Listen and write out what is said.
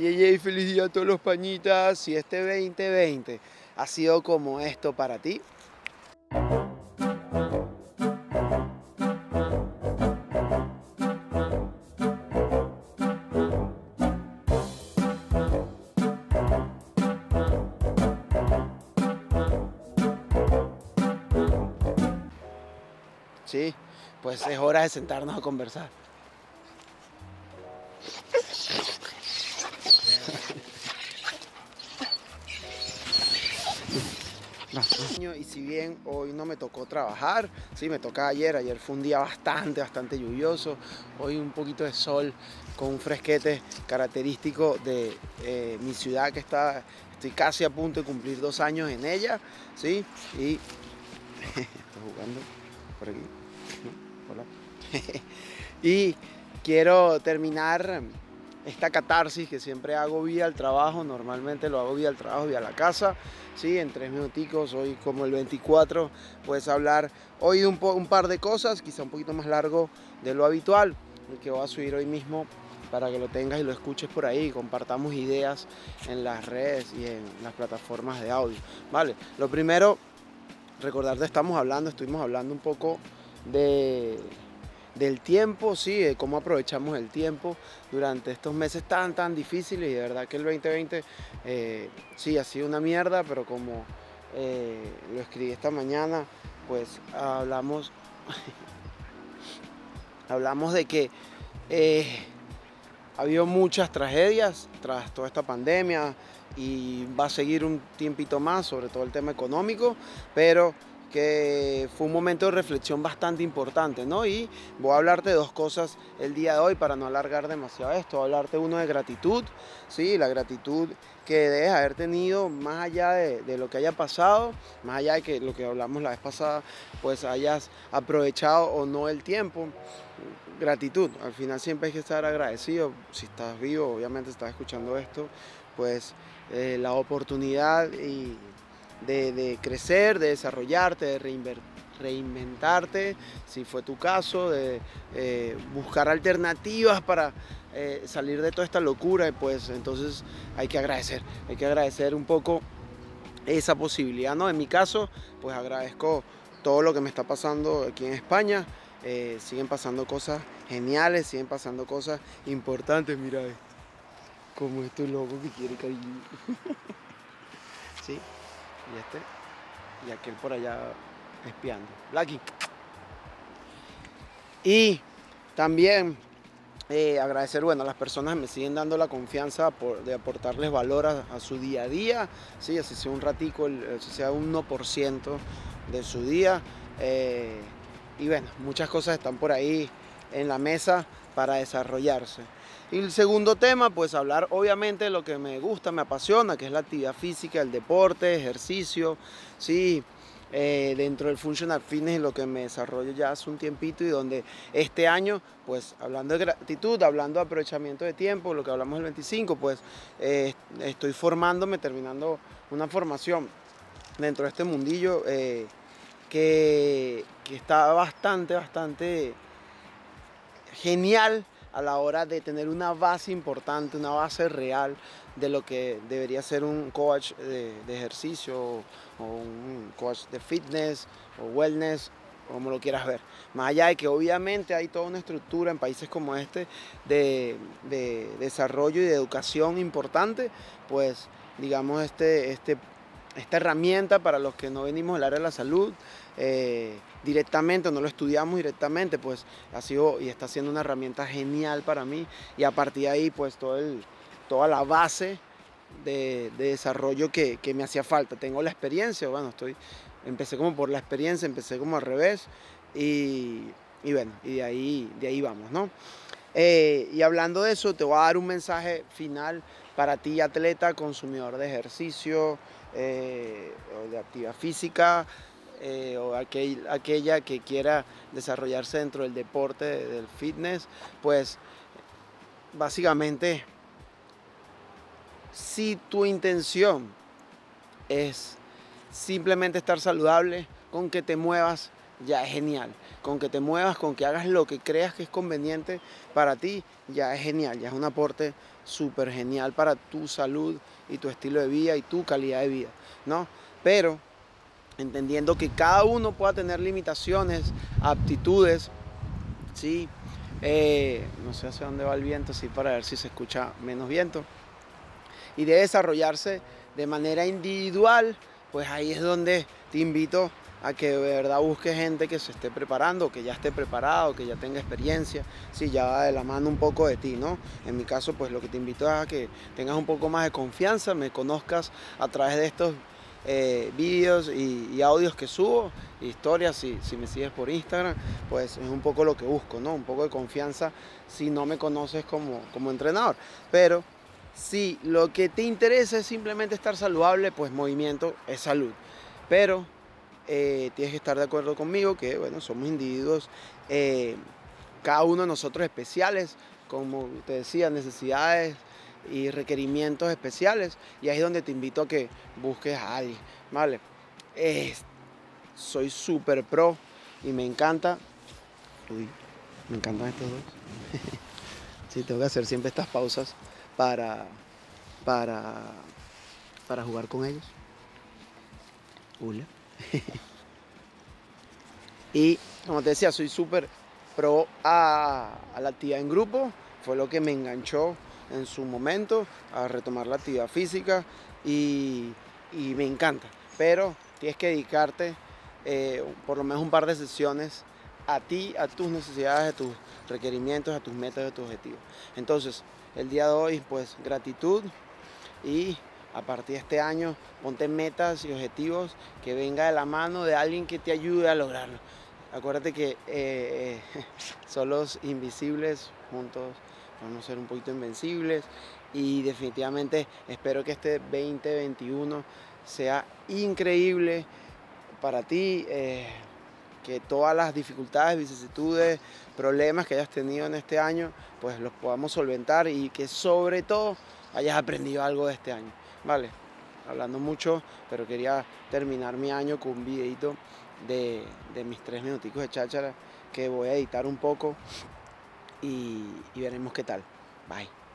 Y feliz día a todos los pañitas. Si este 2020 ha sido como esto para ti. Sí, pues es hora de sentarnos a conversar. Y si bien hoy no me tocó trabajar, sí, me toca ayer, ayer fue un día bastante, bastante lluvioso, hoy un poquito de sol con un fresquete característico de eh, mi ciudad que está, estoy casi a punto de cumplir dos años en ella, sí, y estoy jugando por aquí, hola, y quiero terminar esta catarsis que siempre hago vía el trabajo, normalmente lo hago vía el trabajo, vía la casa, ¿sí? en tres minuticos, hoy como el 24, puedes hablar hoy de un, par de cosas, quizá un poquito más largo de lo habitual, que voy a subir hoy mismo para que lo tengas y lo escuches por ahí, compartamos ideas en las redes y en las plataformas de audio. Vale, lo primero, recordarte, estamos hablando, estuvimos hablando un poco de del tiempo, sí, de cómo aprovechamos el tiempo durante estos meses tan, tan difíciles y de verdad que el 2020 eh, sí ha sido una mierda, pero como eh, lo escribí esta mañana, pues hablamos, hablamos de que eh, ha habido muchas tragedias tras toda esta pandemia y va a seguir un tiempito más, sobre todo el tema económico, pero que fue un momento de reflexión bastante importante, ¿no? Y voy a hablarte de dos cosas el día de hoy para no alargar demasiado esto. Voy a hablarte uno de gratitud, ¿sí? La gratitud que debes haber tenido más allá de, lo que haya pasado, más allá de que lo que hablamos la vez pasada, pues hayas aprovechado o no el tiempo. Gratitud, al final siempre hay que estar agradecido. Si estás vivo, obviamente estás escuchando esto, pues eh, la oportunidad y de, crecer, de desarrollarte, de reinventarte, si fue tu caso, de eh, buscar alternativas para eh, salir de toda esta locura, pues entonces hay que agradecer, hay que agradecer un poco esa posibilidad, ¿no? En mi caso, pues agradezco todo lo que me está pasando aquí en España, eh, siguen pasando cosas geniales, siguen pasando cosas importantes, mira, como estoy loco que quiere cariño. ¿Sí? Y este y aquel por allá espiando. Blacky. Y también eh, agradecer bueno, a las personas que me siguen dando la confianza de aportarles valor a, su día a día, ¿sí? así sea un ratico, así sea un 1% de su día. Eh, y bueno, muchas cosas están por ahí en la mesa para desarrollarse. Y el segundo tema, pues hablar obviamente de lo que me gusta, me apasiona, que es la actividad física, el deporte, ejercicio, sí, eh, dentro del Functional Fitness, lo que me desarrollo ya hace un tiempito y donde este año, pues hablando de gratitud, hablando de aprovechamiento de tiempo, lo que hablamos el 25, pues eh, estoy formándome, terminando una formación dentro de este mundillo eh, que, que está bastante, bastante genial a la hora de tener una base importante, una base real de lo que debería ser un coach de, ejercicio o un coach de fitness o wellness, como lo quieras ver. Más allá de que obviamente hay toda una estructura en países como este de, desarrollo y de educación importante, pues digamos este, este, esta herramienta para los que no venimos del área de la salud, eh, directamente no lo estudiamos directamente, pues ha sido y está siendo una herramienta genial para mí y a partir de ahí pues toda la base de, desarrollo que, me hacía falta. Tengo la experiencia, bueno, estoy, empecé como por la experiencia, empecé como al revés y, bueno, y de ahí, de ahí vamos, ¿no? Eh, y hablando de eso, te voy a dar un mensaje final para ti, atleta, consumidor de ejercicio, eh, de actividad física, eh, o aquella que quiera desarrollarse dentro del deporte, del fitness, pues básicamente si tu intención es simplemente estar saludable, con que te muevas ya es genial. Con que te muevas, con que hagas lo que creas que es conveniente para ti, ya es genial, ya es un aporte súper genial para tu salud y tu estilo de vida y tu calidad de vida, ¿no? Pero entendiendo que cada uno pueda tener limitaciones, aptitudes, ¿sí? Eh, no sé hacia dónde va el viento, sí, para ver si se escucha menos viento. Y de desarrollarse de manera individual, pues ahí es donde te invito a que de verdad busque gente que se esté preparando, que ya esté preparado, que ya tenga experiencia, si ya va de la mano un poco de ti, ¿no? En mi caso, pues lo que te invito es a que tengas un poco más de confianza, me conozcas a través de estos eh, vídeos y, audios que subo, historias, si, si me sigues por Instagram, pues es un poco lo que busco, ¿no? Un poco de confianza si no me conoces como, como entrenador. Pero si lo que te interesa es simplemente estar saludable, pues movimiento es salud. Pero eh, tienes que estar de acuerdo conmigo que, bueno, somos individuos, eh, cada uno de nosotros especiales, como te decía, necesidades y requerimientos especiales. Y ahí es donde te invito a que busques a alguien, ¿vale? soy súper pro y me encanta. Uy, me encantan estos dos. sí, tengo que hacer siempre estas pausas para, para, para jugar con ellos. Hola. y como te decía, soy súper pro a, la actividad en grupo. Fue lo que me enganchó en su momento a retomar la actividad física y, me encanta. Pero tienes que dedicarte eh, por lo menos un par de sesiones a ti, a tus necesidades, a tus requerimientos, a tus metas, a tus objetivos. Entonces, el día de hoy, pues gratitud y a partir de este año ponte metas y objetivos que venga de la mano de alguien que te ayude a lograrlo. Acuérdate que eh, los invisibles juntos vamos a ser un poquito invencibles y definitivamente espero que este 2021 sea increíble para ti, eh, que todas las dificultades, vicisitudes, problemas que hayas tenido en este año, pues los podamos solventar y que sobre todo hayas aprendido algo de este año. Vale, hablando mucho, pero quería terminar mi año con un videito de, mis tres minuticos de cháchara que voy a editar un poco y, y veremos qué tal. Bye.